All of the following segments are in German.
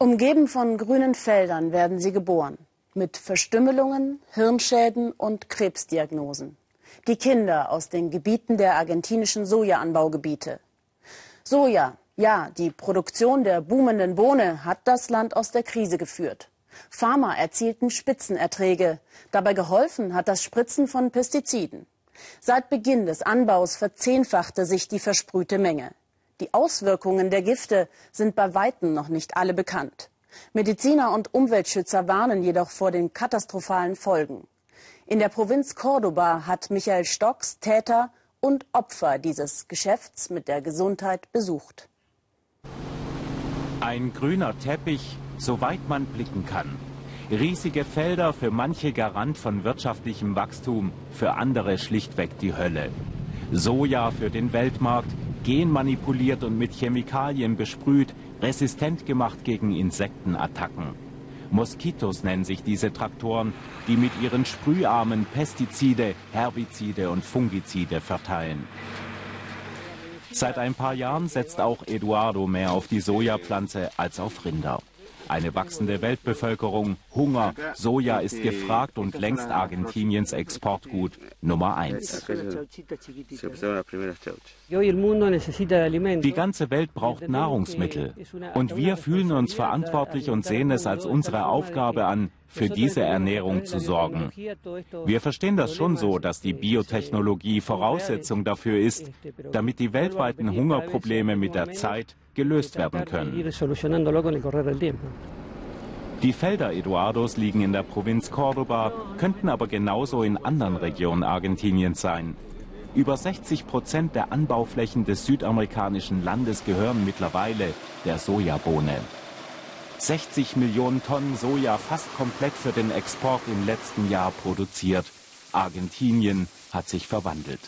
Umgeben von grünen Feldern werden sie geboren. Mit Verstümmelungen, Hirnschäden und Krebsdiagnosen. Die Kinder aus den Gebieten der argentinischen Sojaanbaugebiete. Soja, ja, die Produktion der boomenden Bohne hat das Land aus der Krise geführt. Farmer erzielten Spitzenerträge. Dabei geholfen hat das Spritzen von Pestiziden. Seit Beginn des Anbaus verzehnfachte sich die versprühte Menge. Die Auswirkungen der Gifte sind bei weitem noch nicht alle bekannt. Mediziner und Umweltschützer warnen jedoch vor den katastrophalen Folgen. In der Provinz Cordoba hat Michael Stocks Täter und Opfer dieses Geschäfts mit der Gesundheit besucht. Ein grüner Teppich, soweit man blicken kann. Riesige Felder für manche Garant von wirtschaftlichem Wachstum, für andere schlichtweg die Hölle. Soja für den Weltmarkt, genmanipuliert und mit Chemikalien besprüht, resistent gemacht gegen Insektenattacken. Moskitos nennen sich diese Traktoren, die mit ihren Sprüharmen Pestizide, Herbizide und Fungizide verteilen. Seit ein paar Jahren setzt auch Eduardo mehr auf die Sojapflanze als auf Rinder. Eine wachsende Weltbevölkerung, Hunger, Soja ist gefragt und längst Argentiniens Exportgut Nummer eins. Die ganze Welt braucht Nahrungsmittel. Und wir fühlen uns verantwortlich und sehen es als unsere Aufgabe an, für diese Ernährung zu sorgen. Wir verstehen das schon so, dass die Biotechnologie Voraussetzung dafür ist, damit die weltweiten Hungerprobleme mit der Zeit gelöst werden können. Die Felder Eduardos liegen in der Provinz Cordoba, könnten aber genauso in anderen Regionen Argentiniens sein. Über 60 Prozent der Anbauflächen des südamerikanischen Landes gehören mittlerweile der Sojabohne. 60 Millionen Tonnen Soja fast komplett für den Export im letzten Jahr produziert. Argentinien hat sich verwandelt.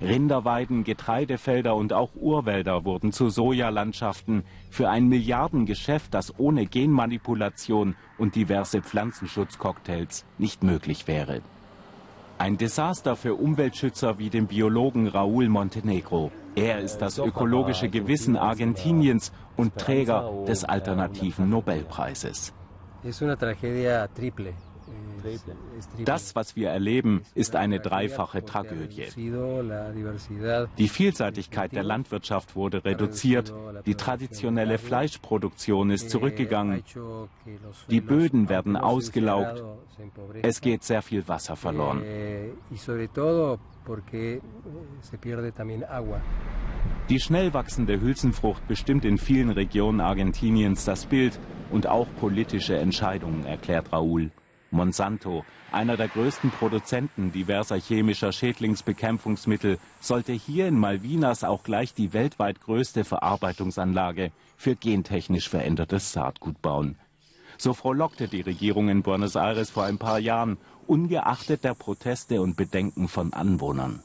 Rinderweiden, Getreidefelder und auch Urwälder wurden zu Sojalandschaften für ein Milliardengeschäft, das ohne Genmanipulation und diverse Pflanzenschutzcocktails nicht möglich wäre. Ein Desaster für Umweltschützer wie den Biologen Raúl Montenegro. Er ist das ökologische Gewissen Argentiniens und Träger des alternativen Nobelpreises. Das, was wir erleben, ist eine dreifache Tragödie. Die Vielseitigkeit der Landwirtschaft wurde reduziert, die traditionelle Fleischproduktion ist zurückgegangen, die Böden werden ausgelaugt, es geht sehr viel Wasser verloren. Die schnell wachsende Hülsenfrucht bestimmt in vielen Regionen Argentiniens das Bild und auch politische Entscheidungen, erklärt Raúl. Monsanto, einer der größten Produzenten diverser chemischer Schädlingsbekämpfungsmittel, sollte hier in Malvinas auch gleich die weltweit größte Verarbeitungsanlage für gentechnisch verändertes Saatgut bauen. So frohlockte die Regierung in Buenos Aires vor ein paar Jahren, ungeachtet der Proteste und Bedenken von Anwohnern.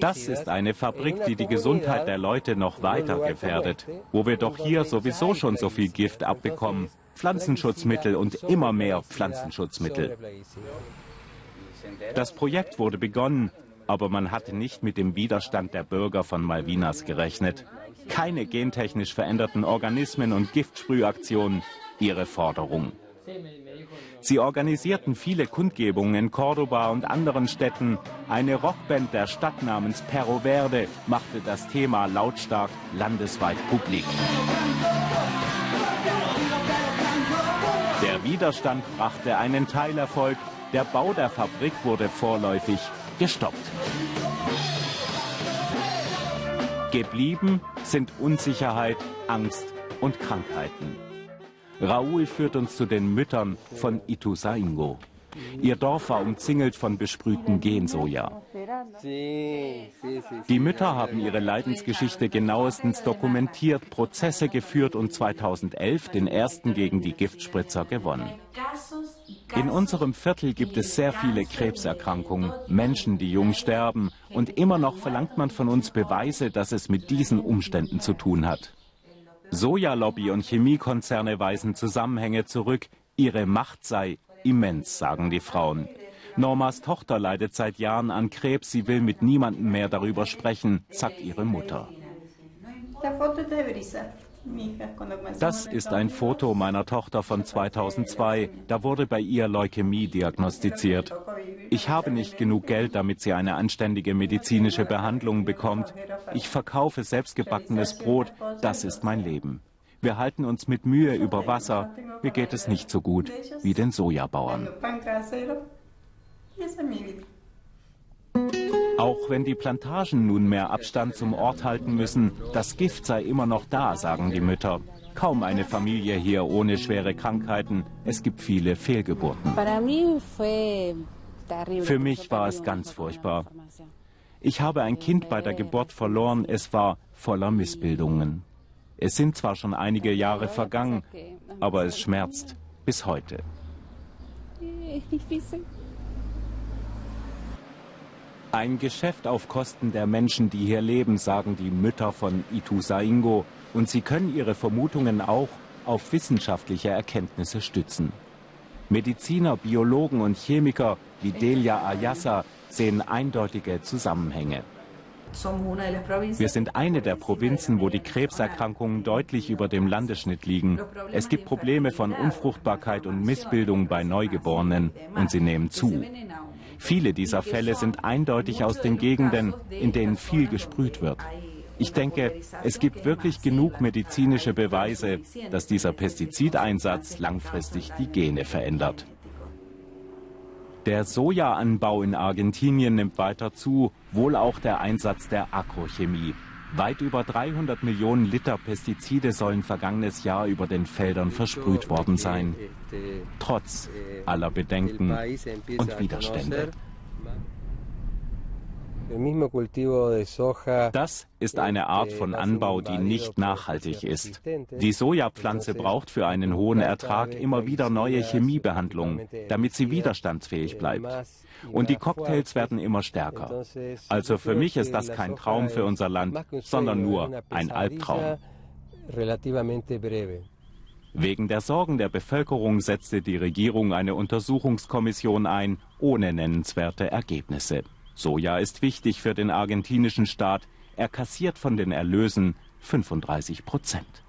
Das ist eine Fabrik, die die Gesundheit der Leute noch weiter gefährdet, wo wir doch hier sowieso schon so viel Gift abbekommen. Pflanzenschutzmittel und immer mehr Pflanzenschutzmittel. Das Projekt wurde begonnen, aber man hatte nicht mit dem Widerstand der Bürger von Malvinas gerechnet. Keine gentechnisch veränderten Organismen und Giftsprühaktionen, ihre Forderung. Sie organisierten viele Kundgebungen in Cordoba und anderen Städten. Eine Rockband der Stadt namens Perro Verde machte das Thema lautstark landesweit publik. Widerstand brachte einen Teilerfolg. Der Bau der Fabrik wurde vorläufig gestoppt. Geblieben sind Unsicherheit, Angst und Krankheiten. Raúl führt uns zu den Müttern von Ituzaingo. Ihr Dorf war umzingelt von besprühtem Gensoja. Die Mütter haben ihre Leidensgeschichte genauestens dokumentiert, Prozesse geführt und 2011 den ersten gegen die Giftspritzer gewonnen. In unserem Viertel gibt es sehr viele Krebserkrankungen, Menschen, die jung sterben und immer noch verlangt man von uns Beweise, dass es mit diesen Umständen zu tun hat. Sojalobby und Chemiekonzerne weisen Zusammenhänge zurück, ihre Macht sei immens, sagen die Frauen. Normas Tochter leidet seit Jahren an Krebs. Sie will mit niemandem mehr darüber sprechen, sagt ihre Mutter. Das ist ein Foto meiner Tochter von 2002. Da wurde bei ihr Leukämie diagnostiziert. Ich habe nicht genug Geld, damit sie eine anständige medizinische Behandlung bekommt. Ich verkaufe selbstgebackenes Brot. Das ist mein Leben. Wir halten uns mit Mühe über Wasser. Mir geht es nicht so gut wie den Sojabauern. Auch wenn die Plantagen nunmehr Abstand zum Ort halten müssen, das Gift sei immer noch da, sagen die Mütter. Kaum eine Familie hier ohne schwere Krankheiten. Es gibt viele Fehlgeburten. Für mich war es ganz furchtbar. Ich habe ein Kind bei der Geburt verloren. Es war voller Missbildungen. Es sind zwar schon einige Jahre vergangen, aber es schmerzt bis heute. Ein Geschäft auf Kosten der Menschen, die hier leben, sagen die Mütter von Ituzaingo. Und sie können ihre Vermutungen auch auf wissenschaftliche Erkenntnisse stützen. Mediziner, Biologen und Chemiker wie Delia Ayasa sehen eindeutige Zusammenhänge. Wir sind eine der Provinzen, wo die Krebserkrankungen deutlich über dem Landesschnitt liegen. Es gibt Probleme von Unfruchtbarkeit und Missbildung bei Neugeborenen und sie nehmen zu. Viele dieser Fälle sind eindeutig aus den Gegenden, in denen viel gesprüht wird. Ich denke, es gibt wirklich genug medizinische Beweise, dass dieser Pestizideinsatz langfristig die Gene verändert. Der Sojaanbau in Argentinien nimmt weiter zu, wohl auch der Einsatz der Agrochemie. Weit über 300 Millionen Liter Pestizide sollen vergangenes Jahr über den Feldern versprüht worden sein. Trotz aller Bedenken und Widerstände. Das ist eine Art von Anbau, die nicht nachhaltig ist. Die Sojapflanze braucht für einen hohen Ertrag immer wieder neue Chemiebehandlungen, damit sie widerstandsfähig bleibt. Und die Cocktails werden immer stärker. Also für mich ist das kein Traum für unser Land, sondern nur ein Albtraum. Wegen der Sorgen der Bevölkerung setzte die Regierung eine Untersuchungskommission ein, ohne nennenswerte Ergebnisse. Soja ist wichtig für den argentinischen Staat. Er kassiert von den Erlösen 35 Prozent.